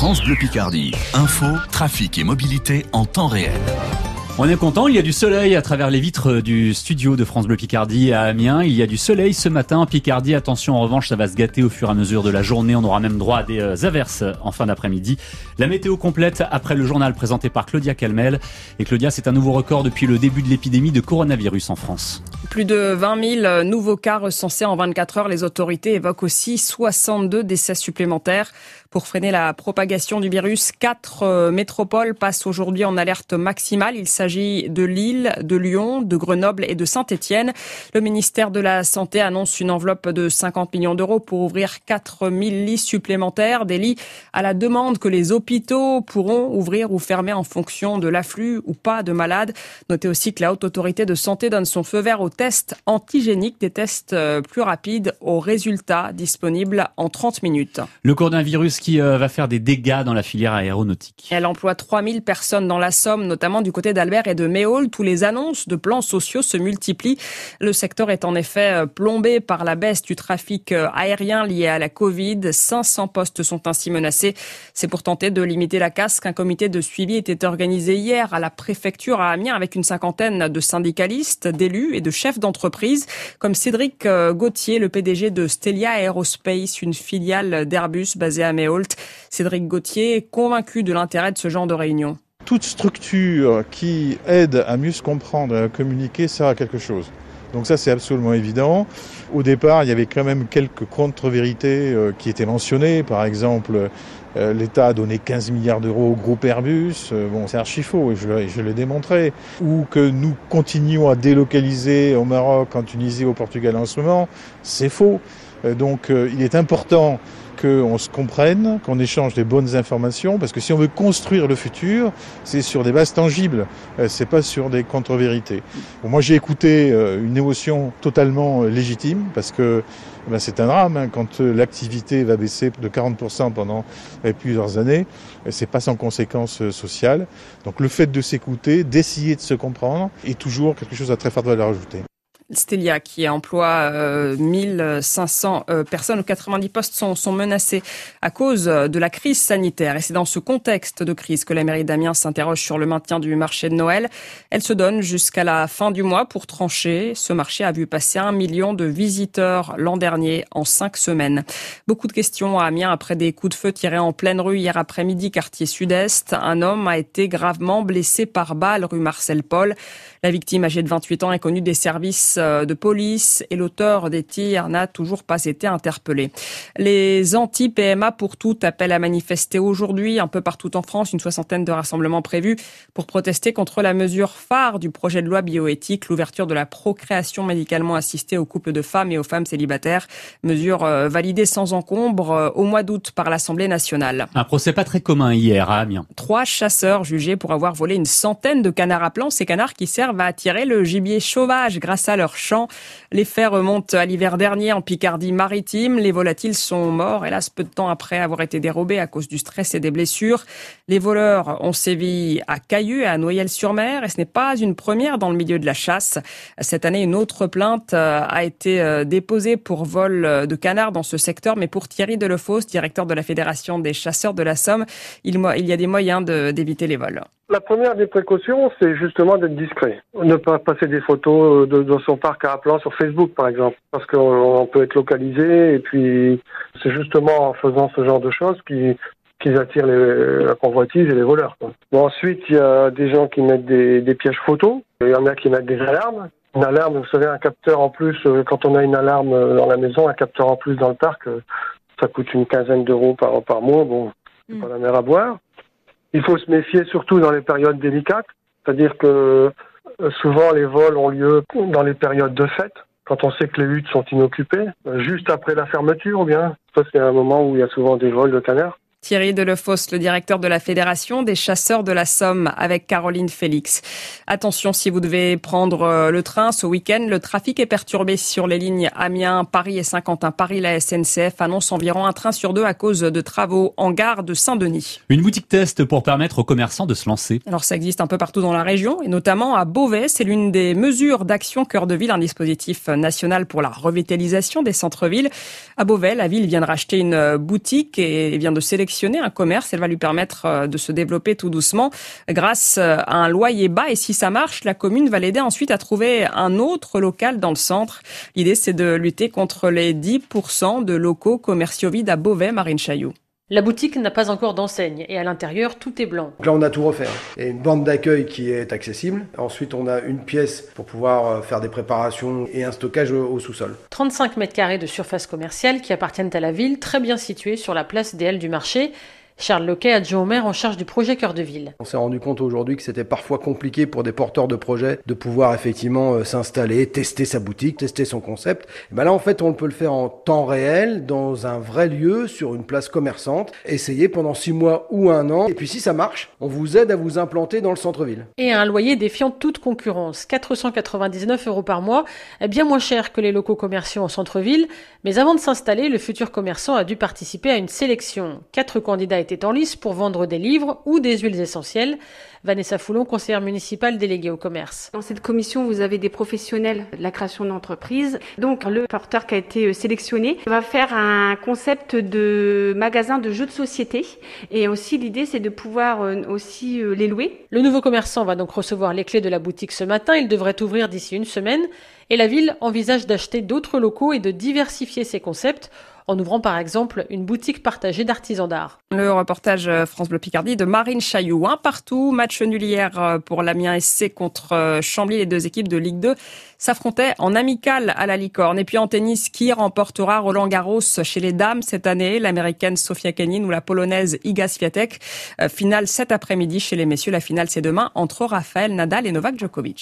France Bleu Picardie. Info, trafic et mobilité en temps réel. On est content, il y a du soleil à travers les vitres du studio de France Bleu Picardie à Amiens. Il y a du soleil ce matin en Picardie. Attention, en revanche, ça va se gâter au fur et à mesure de la journée. On aura même droit à des euh, averses en fin d'après-midi. La météo complète après le journal présenté par Claudia Calmel. Et Claudia, c'est un nouveau record depuis le début de l'épidémie de coronavirus en France. Plus de 20 000 nouveaux cas recensés en 24 heures. Les autorités évoquent aussi 62 décès supplémentaires. Pour freiner la propagation du virus, quatre euh, métropoles passent aujourd'hui en alerte maximale. S'agit de Lille, de Lyon, de Grenoble et de Saint-Étienne. Le ministère de la Santé annonce une enveloppe de 50 millions d'euros pour ouvrir 4000 lits supplémentaires, des lits à la demande que les hôpitaux pourront ouvrir ou fermer en fonction de l'afflux ou pas de malades. Notez aussi que la Haute Autorité de Santé donne son feu vert aux tests antigéniques, des tests euh, plus rapides aux résultats disponibles en 30 minutes. Le coronavirus qui euh, va faire des dégâts dans la filière aéronautique. Elle emploie 3000 personnes dans la Somme, notamment du côté et de Méhol. Tous les annonces de plans sociaux se multiplient. Le secteur est en effet euh, plombé par la baisse du trafic euh, aérien lié à la Covid. 500 postes sont ainsi menacés. C'est pour tenter de limiter la casse qu'un comité de suivi était organisé hier à la préfecture à Amiens avec une cinquantaine de syndicalistes, d'élus et de chefs d'entreprise, comme Cédric Gauthier, le PDG de Stelia Aerospace, une filiale d'Airbus basée à Méhol. Cédric Gauthier est convaincu de l'intérêt de ce genre de réunion. Toute structure qui aide à mieux se comprendre et à communiquer sert à quelque chose. Donc ça c'est absolument évident. Au départ, il y avait quand même quelques contre-vérités euh, qui étaient mentionnées. Par exemple, euh, l'État a donné 15 milliards d'euros au groupe Airbus. Euh, bon, c'est archi faux et je, je l'ai démontré. Ou que nous continuons à délocaliser au Maroc, en Tunisie, au Portugal en ce moment. C'est faux. Donc il est important qu'on se comprenne, qu'on échange des bonnes informations, parce que si on veut construire le futur, c'est sur des bases tangibles, euh, c'est pas sur des contre-vérités. Moi j'ai écouté euh, une émotion totalement euh, légitime, parce que ben, c'est un drame hein, quand l'activité va baisser de 40% pendant plusieurs années, c'est pas sans conséquences sociales. Donc le fait de s'écouter, d'essayer de se comprendre, est toujours quelque chose à très forte valeur ajoutée. Stelia qui emploie euh, 1500 euh, personnes, 90 postes sont, sont, menacés à cause de la crise sanitaire. Et c'est dans ce contexte de crise que la mairie d'Amiens s'interroge sur le maintien du marché de Noël. Elle se donne jusqu'à la fin du mois pour trancher. Ce marché a vu passer un million de visiteurs l'an dernier en cinq semaines. Beaucoup de questions à Amiens après des coups de feu tirés en pleine rue hier après-midi, quartier sud-est. Un homme a été gravement blessé par balle rue Marcel Paul. La victime âgée de 28 ans est connue des services euh, de police et l'auteur des tirs n'a toujours pas été interpellé. Les anti-PMA pour toutes appellent à manifester aujourd'hui un peu partout en France, une soixantaine de rassemblements prévus pour protester contre la mesure phare du projet de loi bioéthique, l'ouverture de la procréation médicalement assistée aux couples de femmes et aux femmes célibataires, mesure euh, validée sans encombre euh, au mois d'août par l'Assemblée nationale. Un procès pas très commun hier à Amiens. Trois chasseurs jugés pour avoir volé une centaine de canards à plan, ces canards qui servent va attirer le gibier sauvage grâce à leur chant. Les faits remontent à l'hiver dernier en Picardie maritime. Les volatiles sont morts, hélas, peu de temps après avoir été dérobés à cause du stress et des blessures. Les voleurs ont sévi à Caillou et à Noyelles-sur-Mer et ce n'est pas une première dans le milieu de la chasse. Cette année, une autre plainte euh, a été euh, déposée pour vol de canards dans ce secteur, mais pour Thierry Delefausse, directeur de la Fédération des chasseurs de la Somme, il y a des moyens d'éviter les vols. La première des précautions, c'est justement d'être discret. Ne pas passer des photos de, de son parc à plan sur Facebook, par exemple, parce qu'on peut être localisé et puis c'est justement en faisant ce genre de choses qui qu'ils attirent les, la convoitise et les voleurs. Bon, ensuite, il y a des gens qui mettent des, des pièges photos. Il y en a qui mettent des alarmes. Une alarme, vous savez, un capteur en plus, euh, quand on a une alarme euh, dans la maison, un capteur en plus dans le parc, euh, ça coûte une quinzaine d'euros par, par mois. Bon, c'est mm. pas la mer à boire. Il faut se méfier surtout dans les périodes délicates, c'est-à-dire que euh, souvent les vols ont lieu dans les périodes de fête, quand on sait que les huttes sont inoccupées, euh, juste après la fermeture ou bien. Ça, c'est un moment où il y a souvent des vols de canards. Thierry Delefosse, le directeur de la Fédération des chasseurs de la Somme, avec Caroline Félix. Attention, si vous devez prendre euh, le train ce week-end, le trafic est perturbé sur les lignes Amiens, Paris et Saint-Quentin. Paris, la SNCF annonce environ un train sur deux à cause de travaux en gare de Saint-Denis. Une boutique test pour permettre aux commerçants de se lancer. Alors ça existe un peu partout dans la région et notamment à Beauvais. C'est l'une des mesures d'action cœur de ville, un dispositif national pour la revitalisation des centres-villes. À Beauvais, la ville vient de racheter une boutique et vient de sélectionner un commerce. Elle va lui permettre de se développer tout doucement grâce à un loyer bas. Et si ça marche, la commune va l'aider ensuite à trouver un autre local dans le centre. L'idée, c'est de lutter contre les 10% de locaux commerciaux vides à Beauvais, Marine Chaillot. La boutique n'a pas encore d'enseigne et à l'intérieur tout est blanc. Là on a tout refait. Il y a une bande d'accueil qui est accessible. Ensuite on a une pièce pour pouvoir euh, faire des préparations et un stockage au sous-sol. 35 mètres carrés de surface commerciale qui appartiennent à la ville, très bien située sur la place des Halles du marché. Charles Loquet, adjoint au maire en charge du projet Cœur de Ville. On s'est rendu compte aujourd'hui que c'était parfois compliqué pour des porteurs de projets de pouvoir effectivement euh, s'installer, tester sa boutique, tester son concept. Et ben là, en fait, on peut le faire en temps réel, dans un vrai lieu, sur une place commerçante, essayer pendant six mois ou un an. Et puis si ça marche, on vous aide à vous implanter dans le centre-ville. Et à un loyer défiant toute concurrence, 499 euros par mois, bien moins cher que les locaux commerciaux en centre-ville. Mais avant de s'installer, le futur commerçant a dû participer à une sélection. Quatre candidats étaient en lice pour vendre des livres ou des huiles essentielles. Vanessa Foulon, conseillère municipale déléguée au commerce. Dans cette commission, vous avez des professionnels de la création d'entreprise. Donc, le porteur qui a été euh, sélectionné va faire un concept de magasin de jeux de société. Et aussi, l'idée, c'est de pouvoir euh, aussi euh, les louer. Le nouveau commerçant va donc recevoir les clés de la boutique ce matin. Il devrait ouvrir d'ici une semaine. Et la ville envisage d'acheter d'autres locaux et de diversifier ses concepts en ouvrant par exemple une boutique partagée d'artisans d'art. Le reportage euh, France Bleu Picardie de Marine Chailloux. Un partout, match nul hier euh, pour l'Amiens SC contre euh, Chambly. Les deux équipes de Ligue 2 s'affrontaient en amical à la licorne. Et puis en tennis, qui remportera Roland Garros chez les dames cette année? L'américaine Sofia Kenin ou la polonaise Iga Swiatek? Finale cet après-midi chez les messieurs. La finale c'est demain entre Rafael Nadal et Novak Djokovic.